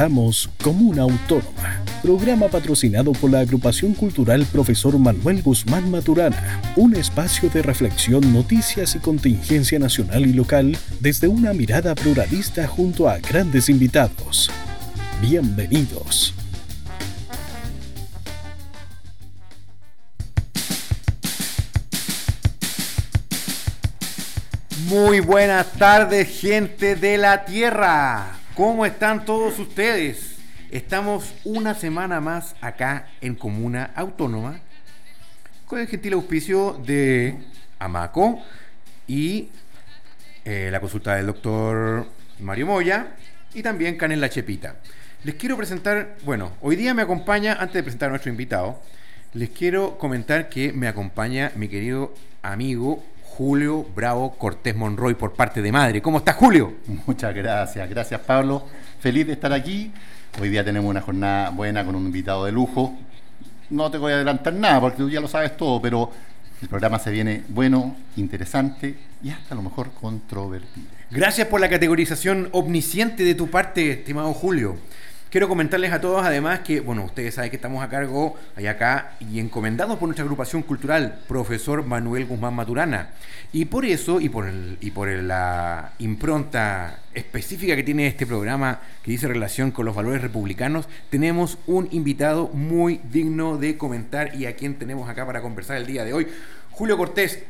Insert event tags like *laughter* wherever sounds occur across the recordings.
Presentamos Comuna Autónoma, programa patrocinado por la agrupación cultural Profesor Manuel Guzmán Maturana, un espacio de reflexión, noticias y contingencia nacional y local desde una mirada pluralista junto a grandes invitados. Bienvenidos. Muy buenas tardes, gente de la Tierra. ¿Cómo están todos ustedes? Estamos una semana más acá en Comuna Autónoma con el gentil auspicio de Amaco y eh, la consulta del doctor Mario Moya y también Canel La Chepita. Les quiero presentar, bueno, hoy día me acompaña, antes de presentar a nuestro invitado, les quiero comentar que me acompaña mi querido amigo Julio Bravo Cortés Monroy por parte de madre. ¿Cómo estás, Julio? Muchas gracias, gracias Pablo. Feliz de estar aquí. Hoy día tenemos una jornada buena con un invitado de lujo. No te voy a adelantar nada porque tú ya lo sabes todo, pero el programa se viene bueno, interesante y hasta a lo mejor controvertido. Gracias por la categorización omnisciente de tu parte, estimado Julio. Quiero comentarles a todos además que, bueno, ustedes saben que estamos a cargo allá acá y encomendados por nuestra agrupación cultural, profesor Manuel Guzmán Maturana. Y por eso, y por, el, y por la impronta específica que tiene este programa, que dice relación con los valores republicanos, tenemos un invitado muy digno de comentar y a quien tenemos acá para conversar el día de hoy. Julio Cortés,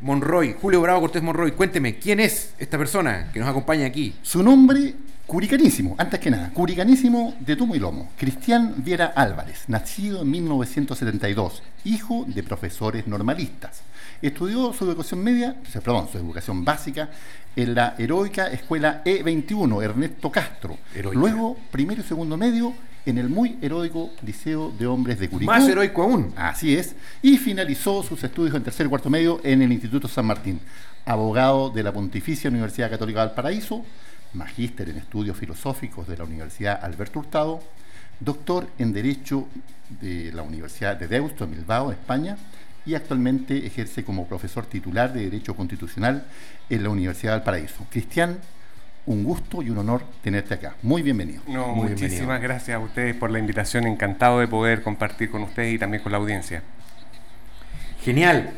Monroy, Julio Bravo Cortés Monroy, cuénteme, ¿quién es esta persona que nos acompaña aquí? Su nombre Curicanísimo, antes que nada, Curicanísimo de Tumo y Lomo, Cristian Viera Álvarez, nacido en 1972, hijo de profesores normalistas. Estudió su educación media, perdón, su educación básica en la heroica escuela E21, Ernesto Castro. Luego, primero y segundo medio en el muy heroico Liceo de Hombres de Curicó. Más heroico aún. Así es. Y finalizó sus estudios en tercer y cuarto medio en el Instituto San Martín. Abogado de la Pontificia Universidad Católica del Paraíso magíster en estudios filosóficos de la Universidad Alberto Hurtado, doctor en Derecho de la Universidad de Deusto, en Bilbao, España, y actualmente ejerce como profesor titular de Derecho Constitucional en la Universidad del Paraíso. Cristian, un gusto y un honor tenerte acá. Muy bienvenido. No, muchísimas gracias a ustedes por la invitación. Encantado de poder compartir con ustedes y también con la audiencia. Genial.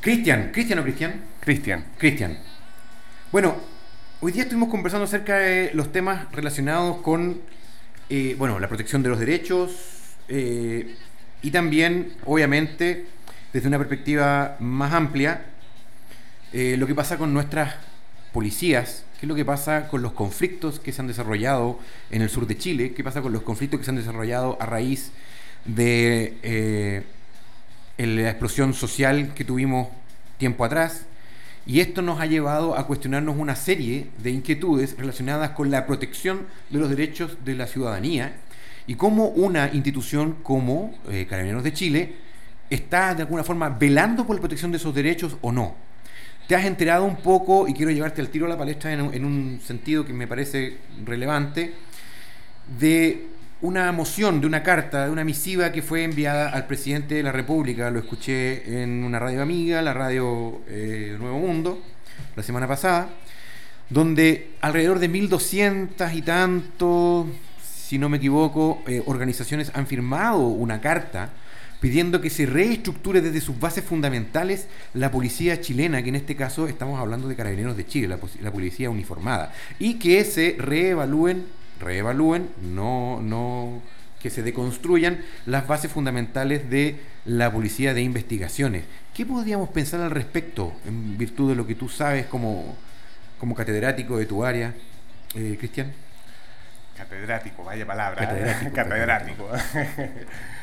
Cristian, ¿Cristian o Cristian? Cristian. Cristian. Bueno, Hoy día estuvimos conversando acerca de los temas relacionados con eh, bueno, la protección de los derechos eh, y también, obviamente, desde una perspectiva más amplia, eh, lo que pasa con nuestras policías, qué es lo que pasa con los conflictos que se han desarrollado en el sur de Chile, qué pasa con los conflictos que se han desarrollado a raíz de la explosión social que tuvimos tiempo atrás y esto nos ha llevado a cuestionarnos una serie de inquietudes relacionadas con la protección de los derechos de la ciudadanía y cómo una institución como eh, Carabineros de Chile está de alguna forma velando por la protección de esos derechos o no. Te has enterado un poco, y quiero llevarte al tiro a la palestra en un sentido que me parece relevante, de una moción, de una carta, de una misiva que fue enviada al presidente de la República. Lo escuché en una radio amiga, la radio eh, Nuevo Mundo, la semana pasada, donde alrededor de 1.200 y tanto, si no me equivoco, eh, organizaciones han firmado una carta pidiendo que se reestructure desde sus bases fundamentales la policía chilena, que en este caso estamos hablando de carabineros de Chile, la, la policía uniformada, y que se reevalúen reevalúen, no, no que se deconstruyan las bases fundamentales de la policía de investigaciones. ¿Qué podríamos pensar al respecto en virtud de lo que tú sabes como, como catedrático de tu área, eh, Cristian? Catedrático, vaya palabra. Catedrático. *laughs*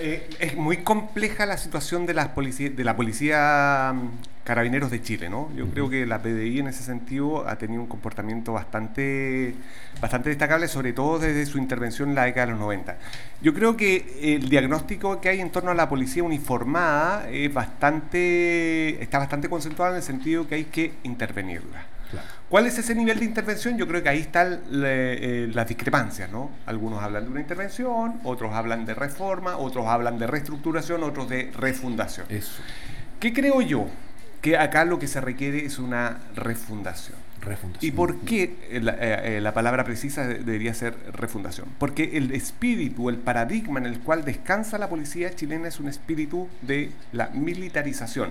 Eh, es muy compleja la situación de, las de la policía mm, carabineros de Chile, ¿no? Yo creo que la PDI en ese sentido ha tenido un comportamiento bastante, bastante destacable, sobre todo desde su intervención en la década de los 90. Yo creo que el diagnóstico que hay en torno a la policía uniformada es bastante, está bastante concentrado en el sentido que hay que intervenirla. ¿Cuál es ese nivel de intervención? Yo creo que ahí están eh, las discrepancias, ¿no? Algunos hablan de una intervención, otros hablan de reforma, otros hablan de reestructuración, otros de refundación. Eso. ¿Qué creo yo? Que acá lo que se requiere es una refundación. ¿Y por qué eh, eh, la, palabra precisa debería ser refundación? Porque el espíritu, el paradigma en el cual descansa la policía chilena es un espíritu de la militarización.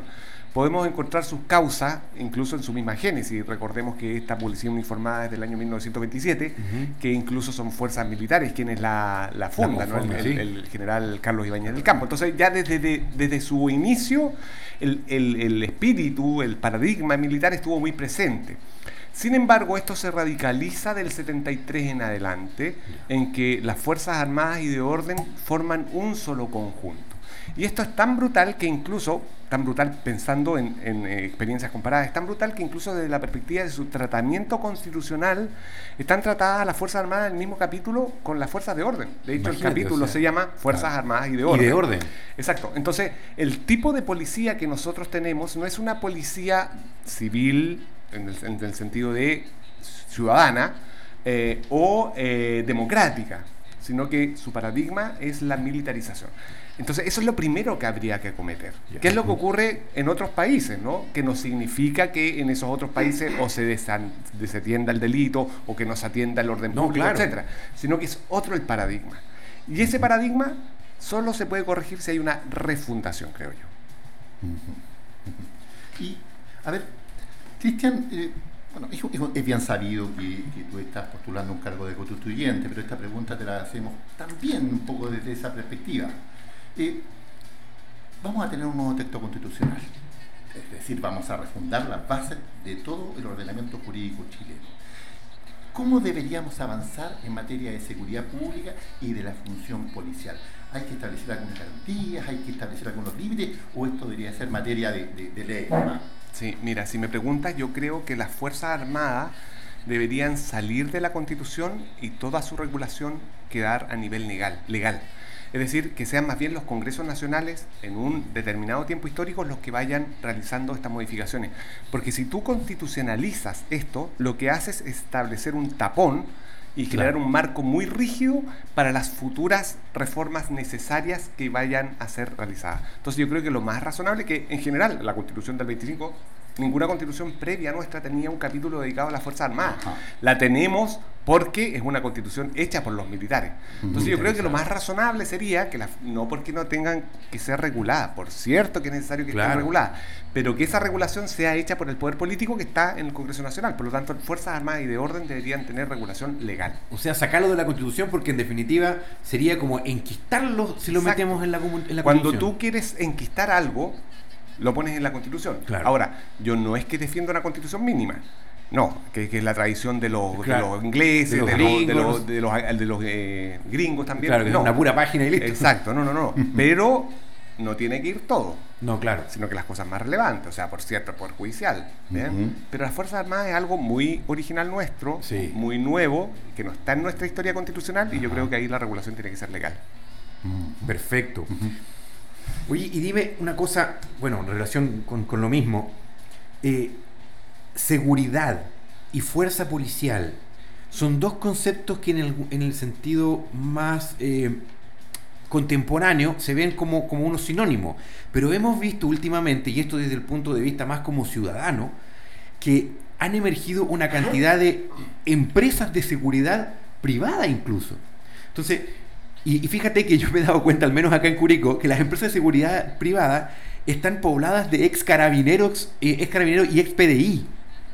Podemos encontrar sus causas incluso en su misma génesis. Recordemos que esta policía uniformada es del año 1927, que incluso son fuerzas militares quienes la, la fundan, el, general Carlos Ibáñez del Campo. Entonces ya desde, desde su inicio el, el espíritu, el paradigma militar estuvo muy presente. Sin embargo, esto se radicaliza del 73 en adelante, en que las Fuerzas Armadas y de Orden forman un solo conjunto. Y esto es tan brutal que incluso, tan brutal pensando en, eh, experiencias comparadas, es tan brutal que incluso desde la perspectiva de su tratamiento constitucional, están tratadas las Fuerzas Armadas en el mismo capítulo con las Fuerzas de Orden. De hecho, el capítulo se llama Fuerzas Armadas y de Orden. Y de Orden. Exacto. Entonces, el tipo de policía que nosotros tenemos no es una policía civil en el, sentido de ciudadana eh, o eh, democrática, sino que su paradigma es la militarización. Entonces, eso es lo primero que habría que acometer. ¿Qué es lo que ocurre en otros países? ¿no? Que no significa que en esos otros países o se desatienda el delito o que no se atienda el orden público, etcétera, sino que es otro el paradigma. Y ese paradigma solo se puede corregir si hay una refundación, creo yo. Y, a ver, Cristian, eh, bueno, es, bien sabido que, tú estás postulando un cargo de constituyente, pero esta pregunta te la hacemos también un poco desde esa perspectiva. Eh, vamos a tener un nuevo texto constitucional, es decir, vamos a refundar las bases de todo el ordenamiento jurídico chileno. ¿Cómo deberíamos avanzar en materia de seguridad pública y de la función policial? ¿Hay que establecer algunas garantías? ¿Hay que establecer algunos límites? ¿O esto debería ser materia de, ley? Sí, mira, si me preguntas, yo creo que las Fuerzas Armadas deberían salir de la Constitución y toda su regulación quedar a nivel legal. legal. Es decir, que sean más bien los congresos nacionales en un determinado tiempo histórico los que vayan realizando estas modificaciones. Porque si tú constitucionalizas esto, lo que haces es establecer un tapón y generar un marco muy rígido para las futuras reformas necesarias que vayan a ser realizadas. Entonces yo creo que lo más razonable que en general la constitución del 25 ninguna constitución previa nuestra tenía un capítulo dedicado a las Fuerzas Armadas. La tenemos porque es una constitución hecha por los militares. Entonces yo creo que lo más razonable sería que no porque no tengan que ser reguladas, por cierto que es necesario que estén reguladas, pero que esa regulación sea hecha por el poder político que está en el Congreso Nacional. Por lo tanto, Fuerzas Armadas y de Orden deberían tener regulación legal. O sea, sacarlo de la Constitución porque en definitiva sería como enquistarlo si lo metemos en la, en la Cuando tú quieres enquistar algo, lo pones en la Constitución. Ahora, yo no es que defienda una Constitución mínima. No, que, es la tradición de los, ingleses, de los, gringos, de los, eh, gringos también. Claro, que no. una pura página y listo. Exacto, no, no, no. *laughs* Pero no tiene que ir todo. No, claro. Sino que las cosas más relevantes, o sea, por cierto, por judicial. Pero las Fuerzas Armadas es algo muy original nuestro, muy nuevo, que no está en nuestra historia constitucional y yo creo que ahí la regulación tiene que ser legal. Perfecto. Oye, y dime una cosa, bueno, en relación con, lo mismo. Eh, seguridad y fuerza policial son dos conceptos que en el, en el sentido más eh, contemporáneo se ven como, como unos sinónimos. Pero hemos visto últimamente, y esto desde el punto de vista más como ciudadano, que han emergido una cantidad de empresas de seguridad privada incluso. Entonces, y, fíjate que yo me he dado cuenta, al menos acá en Curico, que las empresas de seguridad privada están pobladas de ex carabineros, eh, ex carabineros y ex PDI.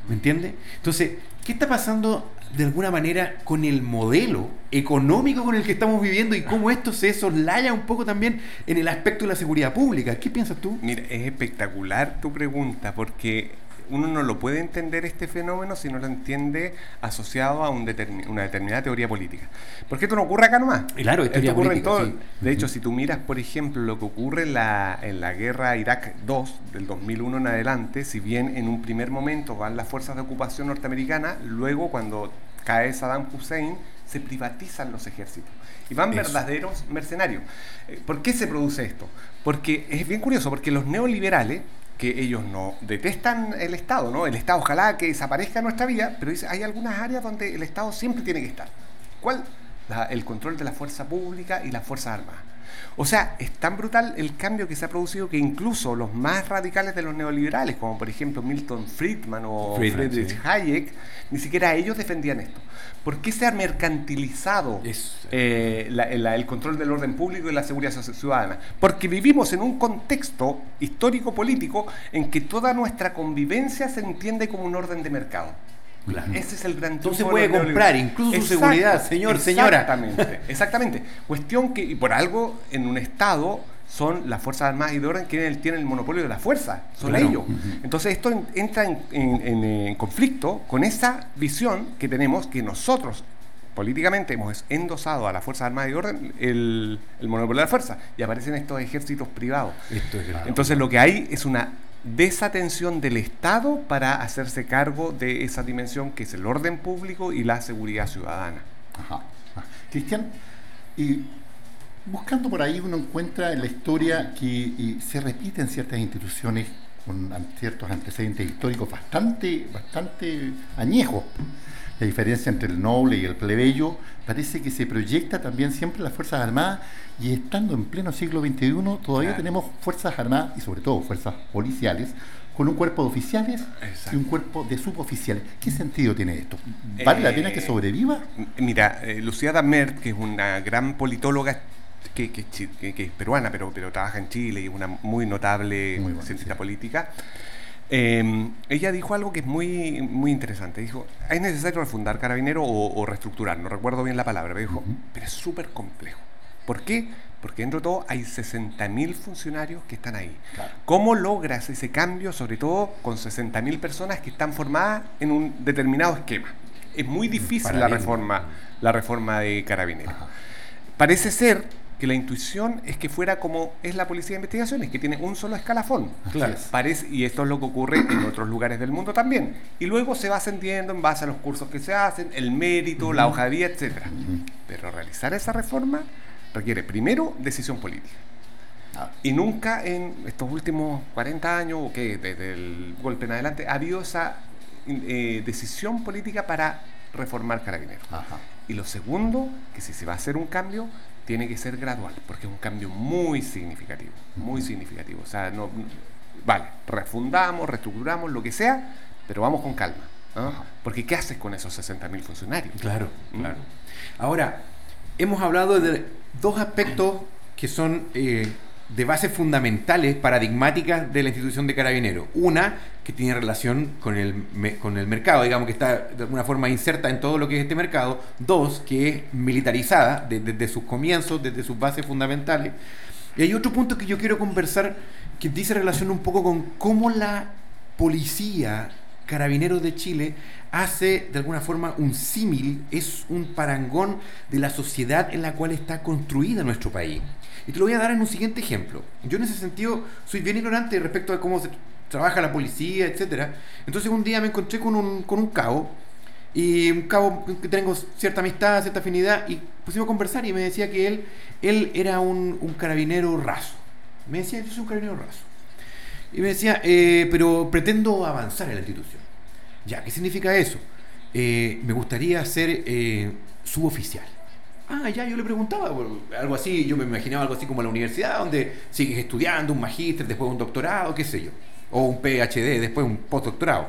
¿Me entiendes? Entonces, ¿qué está pasando de alguna manera con el modelo económico con el que estamos viviendo y cómo esto se soslaya un poco también en el aspecto de la seguridad pública? ¿Qué piensas tú? Mira, es espectacular tu pregunta porque uno no lo puede entender este fenómeno si no lo entiende asociado a un una determinada teoría política. Porque esto no ocurre acá nomás. Claro, esto ocurre en todo. De hecho, si tú miras, por ejemplo, lo que ocurre en la, en la guerra Irak 2 del 2001 en adelante, si bien en un primer momento van las fuerzas de ocupación norteamericanas, luego cuando cae Saddam Hussein, se privatizan los ejércitos y van verdaderos mercenarios. Eh, ¿Por qué se produce esto? Porque es bien curioso, porque los neoliberales que ellos no detestan el Estado, ¿no? El Estado ojalá que desaparezca en nuestra vida, pero hay algunas áreas donde el Estado siempre tiene que estar. ¿Cuál? el control de la fuerza pública y las fuerzas armadas. O sea, es tan brutal el cambio que se ha producido que incluso los más radicales de los neoliberales, como por ejemplo Milton Friedman o Friedrich Hayek, ni siquiera ellos defendían esto. ¿Por qué se ha mercantilizado eh, el control del orden público y la seguridad ciudadana? Porque vivimos en un contexto histórico-político en que toda nuestra convivencia se entiende como un orden de mercado. Ese es el gran No se puede comprar, incluso su seguridad, señor, señora. Exactamente, exactamente. Cuestión que, y por algo, en un Estado son las Fuerzas Armadas y de Orden quienes tienen el monopolio de la fuerza, son ellos. Entonces esto entra en, conflicto con esa visión que tenemos que nosotros políticamente hemos endosado a las Fuerzas Armadas y de Orden el, monopolio de la fuerza y aparecen estos ejércitos privados. Entonces lo que hay es una desatención del Estado para hacerse cargo de esa dimensión que es el orden público y la seguridad ciudadana. Ajá. Cristian, y buscando por ahí uno encuentra en la historia que se repite en ciertas instituciones con ciertos antecedentes históricos bastante, bastante añejos. La diferencia entre el noble y el plebeyo parece que se proyecta también siempre en las Fuerzas Armadas y estando en pleno siglo XXI todavía tenemos Fuerzas Armadas y sobre todo Fuerzas Policiales con un cuerpo de oficiales y un cuerpo de suboficiales. ¿Qué sentido tiene esto? ¿Vale la pena que eh, sobreviva? Mira, eh, Lucía Damert, que es una gran politóloga que, que, es peruana, pero, pero trabaja en Chile y es una muy notable cientista política, em, ella dijo algo que es muy, muy interesante. Dijo, ¿es necesario refundar Carabinero o, reestructurar? No recuerdo bien la palabra, pero dijo, pero es súper complejo. ¿Por qué? Porque dentro de todo hay 60.000 funcionarios que están ahí. ¿Cómo logras ese cambio, sobre todo con 60.000 personas que están formadas en un determinado esquema? Es muy difícil la reforma, la reforma de Carabineros. Parece ser que la intuición es que fuera como es la policía de investigaciones, que tiene un solo escalafón. Claro. Parece, y esto es lo que ocurre en otros lugares del mundo también. Y luego se va ascendiendo en base a los cursos que se hacen, el mérito, la hoja de vida, etc. Pero realizar esa reforma requiere primero decisión política. Ah. Y nunca en estos últimos 40 años, o que desde el golpe en adelante, ha habido esa eh, decisión política para reformar Carabineros. Y lo segundo, que si se va a hacer un cambio, tiene que ser gradual, porque es un cambio muy significativo, muy significativo. O sea, no, vale, refundamos, reestructuramos, lo que sea, pero vamos con calma. Porque ¿qué haces con esos 60.000 funcionarios? Claro, ¿Mm? claro. Ahora, hemos hablado de dos aspectos que son eh, de bases fundamentales, paradigmáticas de la institución de carabinero. Una, que tiene relación con el, con el mercado, digamos que está de alguna forma inserta en todo lo que es este mercado. Dos, que es militarizada desde, sus comienzos, desde sus bases fundamentales. Y hay otro punto que yo quiero conversar que dice relación un poco con cómo la policía Carabineros de Chile hace de alguna forma un símil, es un parangón de la sociedad en la cual está construida nuestro país. Y te lo voy a dar en un siguiente ejemplo. Yo en ese sentido soy bien ignorante respecto a cómo se trabaja la policía, etc. Entonces un día me encontré con un, con un cabo, y un cabo que tengo cierta amistad, cierta afinidad, y pusimos a conversar y me decía que él, él era un, un carabinero raso. Me decía, yo soy un carabinero raso. Y me decía, eh, pero pretendo avanzar en la institución. Ya, ¿qué significa eso? Eh, me gustaría ser eh, suboficial. Ah, ya, yo le preguntaba, algo así, yo me imaginaba algo así como la universidad, donde sigues estudiando un magíster, después un doctorado, qué sé yo, o un PhD, después un postdoctorado.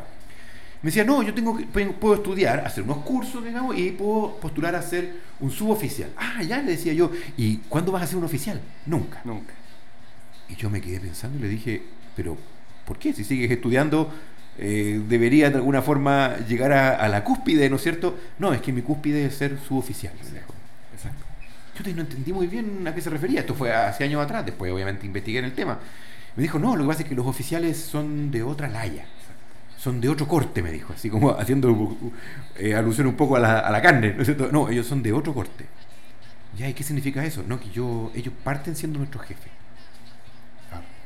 Me decía, no, yo tengo que, puedo estudiar, hacer unos cursos, digamos, y puedo postular a ser un suboficial. Ah, ya, le decía yo, ¿y cuándo vas a ser un oficial? Nunca. Nunca. Y yo me quedé pensando y le dije, pero ¿por qué? Si sigues estudiando, eh, debería de alguna forma llegar a, la cúspide, ¿no es cierto? No, es que mi cúspide es ser suboficial. Exacto. Yo no entendí muy bien a qué se refería. Esto fue hace años atrás, después obviamente investigué en el tema. Me dijo, no, lo que pasa es que los oficiales son de otra laya. Son de otro corte, me dijo, así como haciendo eh, alusión un poco a la, a la carne, ¿no? No, ellos son de otro corte. ¿Ya? ¿Y qué significa eso? No, que yo, ellos parten siendo nuestros jefes.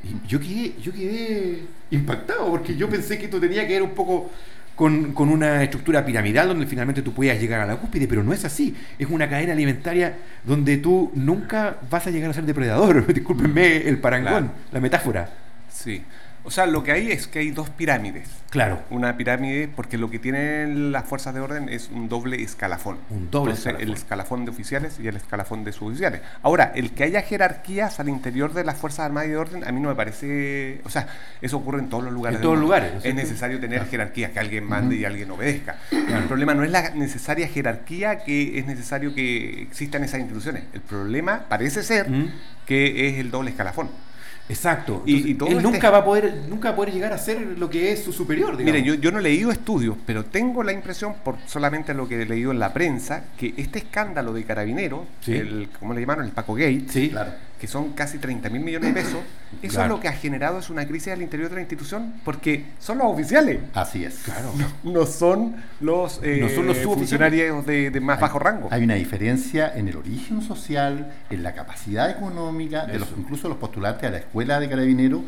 Y yo quedé, yo quedé impactado porque yo pensé que esto tenía que ver un poco con, una estructura piramidal donde finalmente tú puedas llegar a la cúspide, pero no es así. Es una cadena alimentaria donde tú nunca vas a llegar a ser depredador. *laughs* Discúlpenme el parangón, la metáfora. Sí. O sea, lo que hay es que hay dos pirámides. Claro. Una pirámide, porque lo que tienen las fuerzas de orden es un doble escalafón. Un doble Entonces, escalafón. El escalafón de oficiales y el escalafón de suboficiales. Ahora, el que haya jerarquías al interior de las fuerzas armadas y de orden, a mí no me parece. O sea, eso ocurre en todos los lugares. En todos mundo. lugares, ¿no es necesario tener jerarquías, que alguien mande y alguien obedezca. El problema no es la necesaria jerarquía que es necesario que existan esas instituciones. El problema parece ser que es el doble escalafón. Exacto. Y- Entonces, y todo él este- nunca va a poder nunca va a poder llegar a ser lo que es su superior. digamos. Mire, yo, yo no he leído estudios, pero tengo la impresión, por solamente lo que he leído en la prensa, que este escándalo de Carabineros, Sí. el, ¿cómo le llamaron? El Paco Gate, Sí. Claro. Que son casi 30 mil millones de pesos, eso Claro. lo que ha generado es una crisis al interior de la institución, porque son los oficiales, Así es. Claro. no *laughs* son los, eh, No son los suboficiales. funcionarios de, de más Hay- bajo rango. Hay una diferencia en el origen social, en la capacidad económica, de los, incluso los postulantes a la escuela de carabineros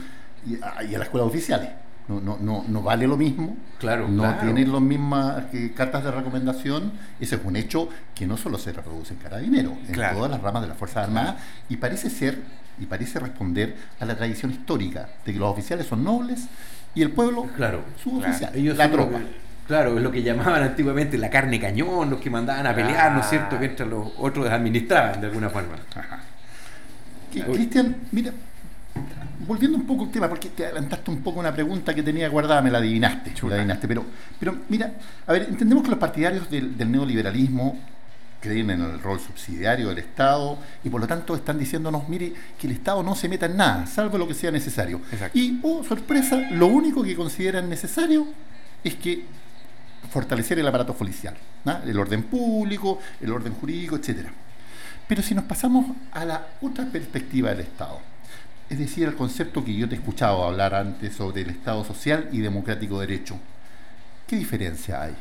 y a, y a la escuela de oficiales. No, no, no, no vale lo mismo, Claro, no claro. tienen las mismas eh, cartas de recomendación. Ese es un hecho que no solo se reproduce en carabineros, en Claro. todas las ramas de las Fuerzas Armadas y parece ser y parece responder a la tradición histórica de que los oficiales son nobles y el pueblo Claro. suboficial, Ellos la tropa. que- claro, es lo que llamaban antiguamente la carne cañón, los que mandaban a pelear, ¿no es Ah. cierto? Mientras los otros administraban de alguna forma. Cristian, mira, volviendo un poco al tema, porque te adelantaste un poco una pregunta que tenía guardada, me la adivinaste, la adivinaste, pero, pero mira, a ver, entendemos que los partidarios del, del neoliberalismo creen en el rol subsidiario del Estado y por lo tanto están diciéndonos, mire, que el Estado no se meta en nada, salvo lo que sea necesario. Exacto. Y, oh, sorpresa, lo único que consideran necesario es que fortalecer el aparato policial, el orden público, el orden jurídico, etcétera. Pero si nos pasamos a la otra perspectiva del Estado, es decir, el concepto que yo te he escuchado hablar antes sobre el Estado social y democrático de derecho, ¿qué diferencia hay?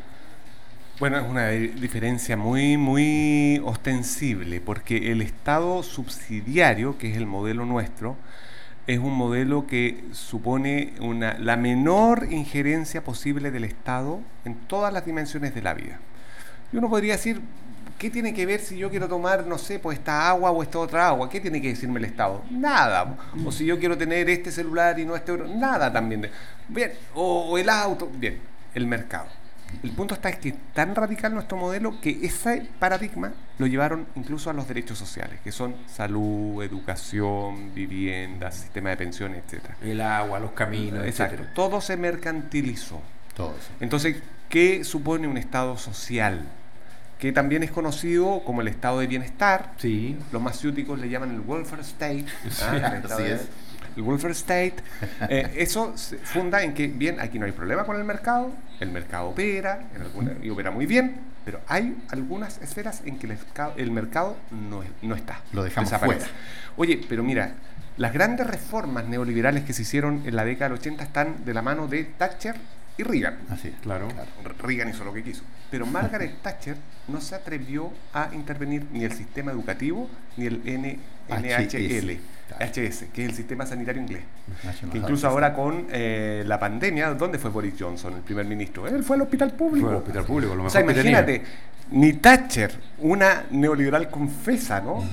Bueno, es una di- diferencia muy, muy ostensible, porque el Estado subsidiario, que es el modelo nuestro, es un modelo que supone una, la menor injerencia posible del Estado en todas las dimensiones de la vida. Y uno podría decir, ¿qué tiene que ver si yo quiero tomar, no sé, pues esta agua o esta otra agua? ¿Qué tiene que decirme el Estado? Nada. O si yo quiero tener este celular y no este otro, nada también. Bien, o, o el auto, bien, el mercado. El punto está es que es tan radical nuestro modelo que ese paradigma lo llevaron incluso a los derechos sociales, que son salud, educación, vivienda, sistema de pensiones, etcétera. El agua, los caminos, Exacto. etcétera. Todo se mercantilizó. Todo eso. Entonces, ¿qué supone un Estado social? Que también es conocido como el Estado de bienestar. Sí. Los más ciúticos le llaman el welfare state. Sí, ¿ah? El estado así de- es. El welfare state. Eh, eso se funda en que, bien, aquí no hay problema con el mercado, el mercado opera, en alguna- y opera muy bien, pero hay algunas esferas en que el mercado, el mercado no, es- no está. Lo dejamos Desaparece. fuera. Oye, pero mira, las grandes reformas neoliberales que se hicieron en la década del 80 están de la mano de Thatcher y Reagan. Así es. Claro. Reagan hizo lo que quiso. Pero Margaret *laughs* Thatcher no se atrevió a intervenir ni el sistema educativo ni el N- NHL, Claro. HS, que es el sistema sanitario inglés. Que incluso ahora con eh, la pandemia, ¿dónde fue Boris Johnson, el primer ministro? Él fue al hospital público. Fue al hospital público, lo o sea, imagínate, ni Thatcher, una neoliberal confesa, ¿no?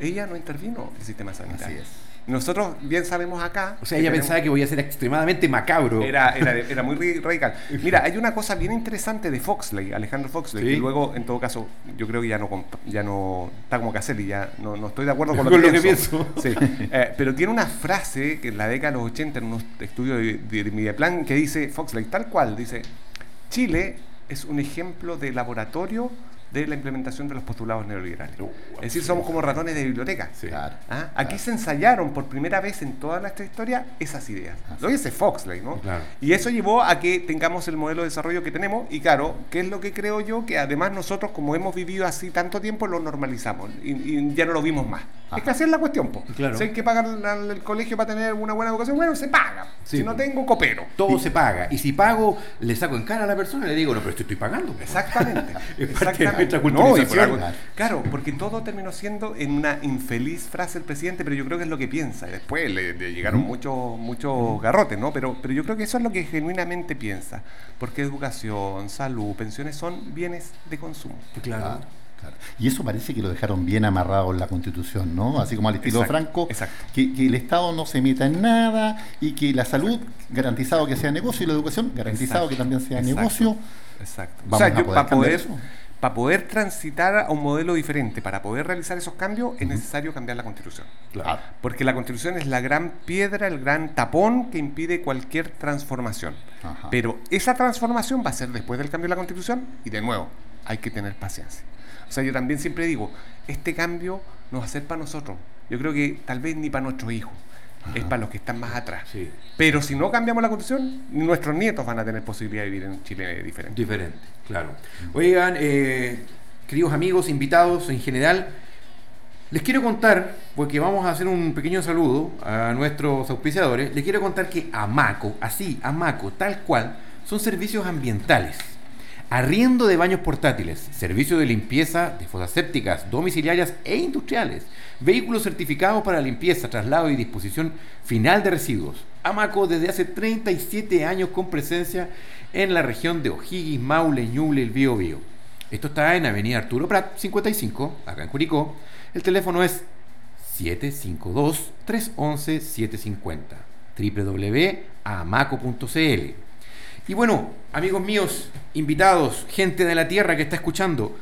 Ella no intervino en el sistema sanitario. Así es. Nosotros bien sabemos acá. O sea, que ella tenemos- pensaba que voy a ser extremadamente macabro. era, era, era muy *laughs* radical. Mira, hay una cosa bien interesante de Foxley, Alejandro Foxley, Sí. que luego, en todo caso, yo creo que ya no ya no está como Caselli, ya no, no estoy de acuerdo con lo, Con que, lo que pienso. Sí. *laughs* Eh, pero tiene una frase que en la década de los 80, en unos estudios de, de, de Mediaplan, que dice Foxley, tal cual, dice, Chile es un ejemplo de laboratorio de la implementación de los postulados neoliberales. es decir, somos como ratones de biblioteca. Sí. Claro. ¿Ah? Aquí se ensayaron por primera vez en toda nuestra historia esas ideas. Lo dice Foxley, ¿no? Claro. Y eso llevó a que tengamos el modelo de desarrollo que tenemos y claro, que es lo que creo yo que además nosotros como hemos vivido así tanto tiempo lo normalizamos y, y ya no lo vimos más. Es que así es la cuestión, po. Claro. Si hay que pagar al- el colegio para tener una buena educación, bueno, se paga. Sí, si no po. tengo, copero. Todo se paga. Y si pago, le saco en cara a la persona y le digo, no, pero esto estoy pagando. Exactamente. *laughs* Es parte de exactamente. nuestra No, y por algo- claro, porque todo terminó siendo en una infeliz frase del presidente, pero yo creo que es lo que piensa. Y Después le, le llegaron muchos muchos garrotes, ¿no? Pero, pero yo creo que eso es lo que genuinamente piensa. Porque educación, salud, pensiones son bienes de consumo. Claro. Claro, Y eso parece que lo dejaron bien amarrado en la Constitución, ¿no? Así como al estilo de Franco, Que, el Estado no se meta en nada y que la salud, garantizado que sea negocio, y la educación, garantizado que también sea negocio. Exacto. o sea, yo, para poder, para poder transitar a un modelo diferente, para poder realizar esos cambios, es necesario cambiar la Constitución. Claro. Porque la Constitución es la gran piedra, el gran tapón que impide cualquier transformación. Pero esa transformación va a ser después del cambio de la Constitución y de nuevo, hay que tener paciencia. O sea, yo también siempre digo, este cambio no va a ser para nosotros. Yo creo que tal vez ni para nuestros hijos. Es para los que están más atrás. Pero si no cambiamos la constitución, nuestros nietos van a tener posibilidad de vivir en Chile diferente. Diferente, claro. Oigan, eh, queridos amigos, invitados en general, les quiero contar, porque vamos a hacer un pequeño saludo a nuestros auspiciadores, les quiero contar que AMACO, así, AMACO, tal cual, son servicios ambientales arriendo de baños portátiles, servicio de limpieza de fosas sépticas, domiciliarias e industriales, vehículos certificados para limpieza, traslado y disposición final de residuos. Amaco desde hace 37 años con presencia en la región de O'Higgins, Maule, Ñuble, el Bío Bío. Esto está en Avenida Arturo Prat 55, acá en Curicó. El teléfono es 752-311-750 www.amaco.cl y bueno, amigos míos, invitados, gente de la tierra que está escuchando,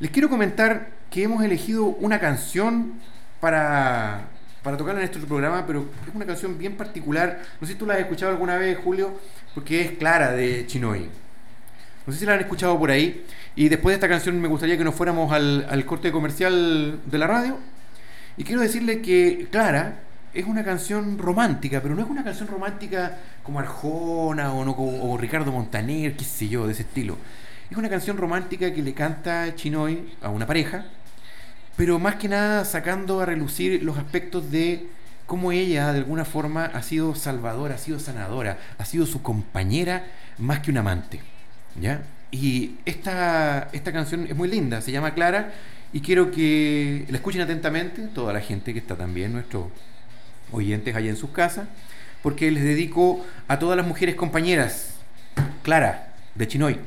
les quiero comentar que hemos elegido una canción para, para tocarla en este programa, pero es una canción bien particular. No sé si tú la has escuchado alguna vez, Julio, porque es Clara de Chinoy. No sé si la han escuchado por ahí. Y después de esta canción me gustaría que nos fuéramos al, al corte comercial de la radio. Y quiero decirle que Clara es una canción romántica, pero no es una canción romántica como Arjona o, no, o Ricardo Montaner, qué sé yo, de ese estilo. Es una canción romántica que le canta Chinoy a una pareja, pero más que nada sacando a relucir los aspectos de cómo ella de alguna forma ha sido salvadora, ha sido sanadora, ha sido su compañera más que un amante. ¿Ya? Y esta, esta canción es muy linda, se llama Clara y quiero que la escuchen atentamente toda la gente que está también, nuestro oyentes allá en sus casas, porque les dedico a todas las mujeres compañeras. Clara, de Chinoy.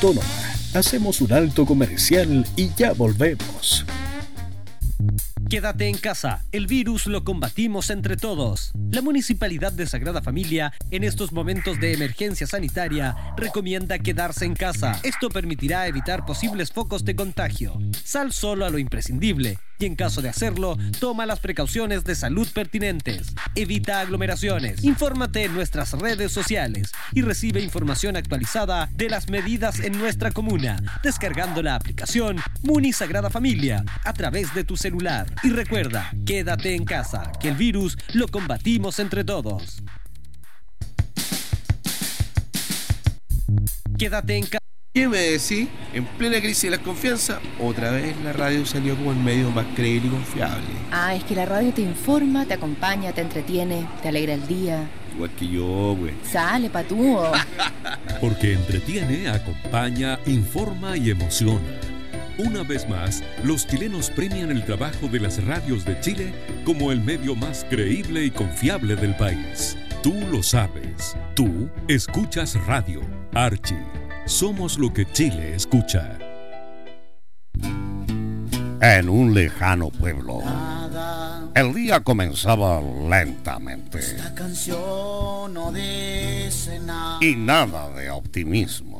Autónoma hacemos un alto comercial y ya volvemos. Quédate en casa, el virus lo combatimos entre todos. La Municipalidad de Sagrada Familia, en estos momentos de emergencia sanitaria, recomienda quedarse en casa. Esto permitirá evitar posibles focos de contagio. Sal solo a lo imprescindible y en caso de hacerlo, toma las precauciones de salud pertinentes. Evita aglomeraciones. Infórmate en nuestras redes sociales y recibe información actualizada de las medidas en nuestra comuna, descargando la aplicación Muni Sagrada Familia a través de tu celular. Y recuerda, quédate en casa, que el virus lo combatimos entre todos. Quédate en casa. ¿Qué me decís? En plena crisis de la confianza, otra vez la radio salió como el medio más creíble y confiable. Ah, es que la radio te informa, te acompaña, te entretiene, te alegra el día. Igual que yo, güey. Sale, patúo. *laughs* Porque entretiene, acompaña, informa y emociona. Una vez más, los chilenos premian el trabajo de las radios de Chile como el medio más creíble y confiable del país. Tú lo sabes. Tú escuchas radio. Archie. Somos lo que Chile escucha. En un lejano pueblo, el día comenzaba lentamente canción no dice nada. y nada de optimismo.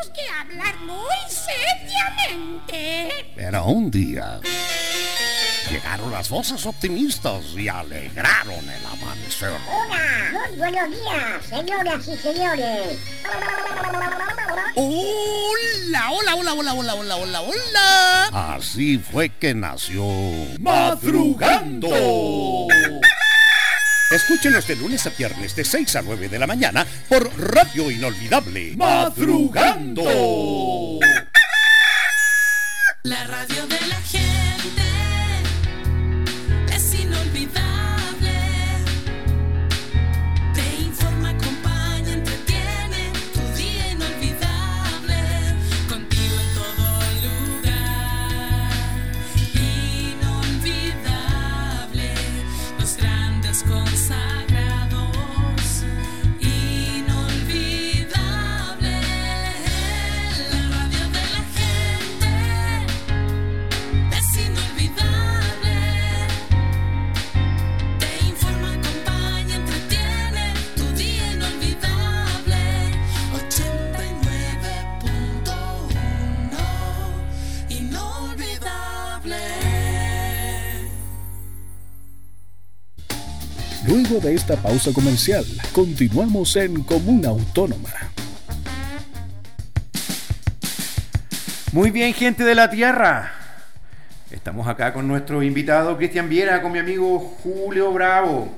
Que hablar muy seriamente. Pero un día llegaron las voces optimistas y alegraron el amanecer. Hola, muy buenos días, señoras y señores. Hola, hola, hola, hola, hola, hola, hola, hola. Así fue que nació Madrugando. Escúchenos de lunes a viernes de 6 a 9 de la mañana por Radio Inolvidable. Madrugando. La radio de De esta pausa comercial, continuamos en Comuna Autónoma. Muy bien, gente de la Tierra. Estamos acá con nuestro invitado Cristian Viera, con mi amigo Julio Bravo.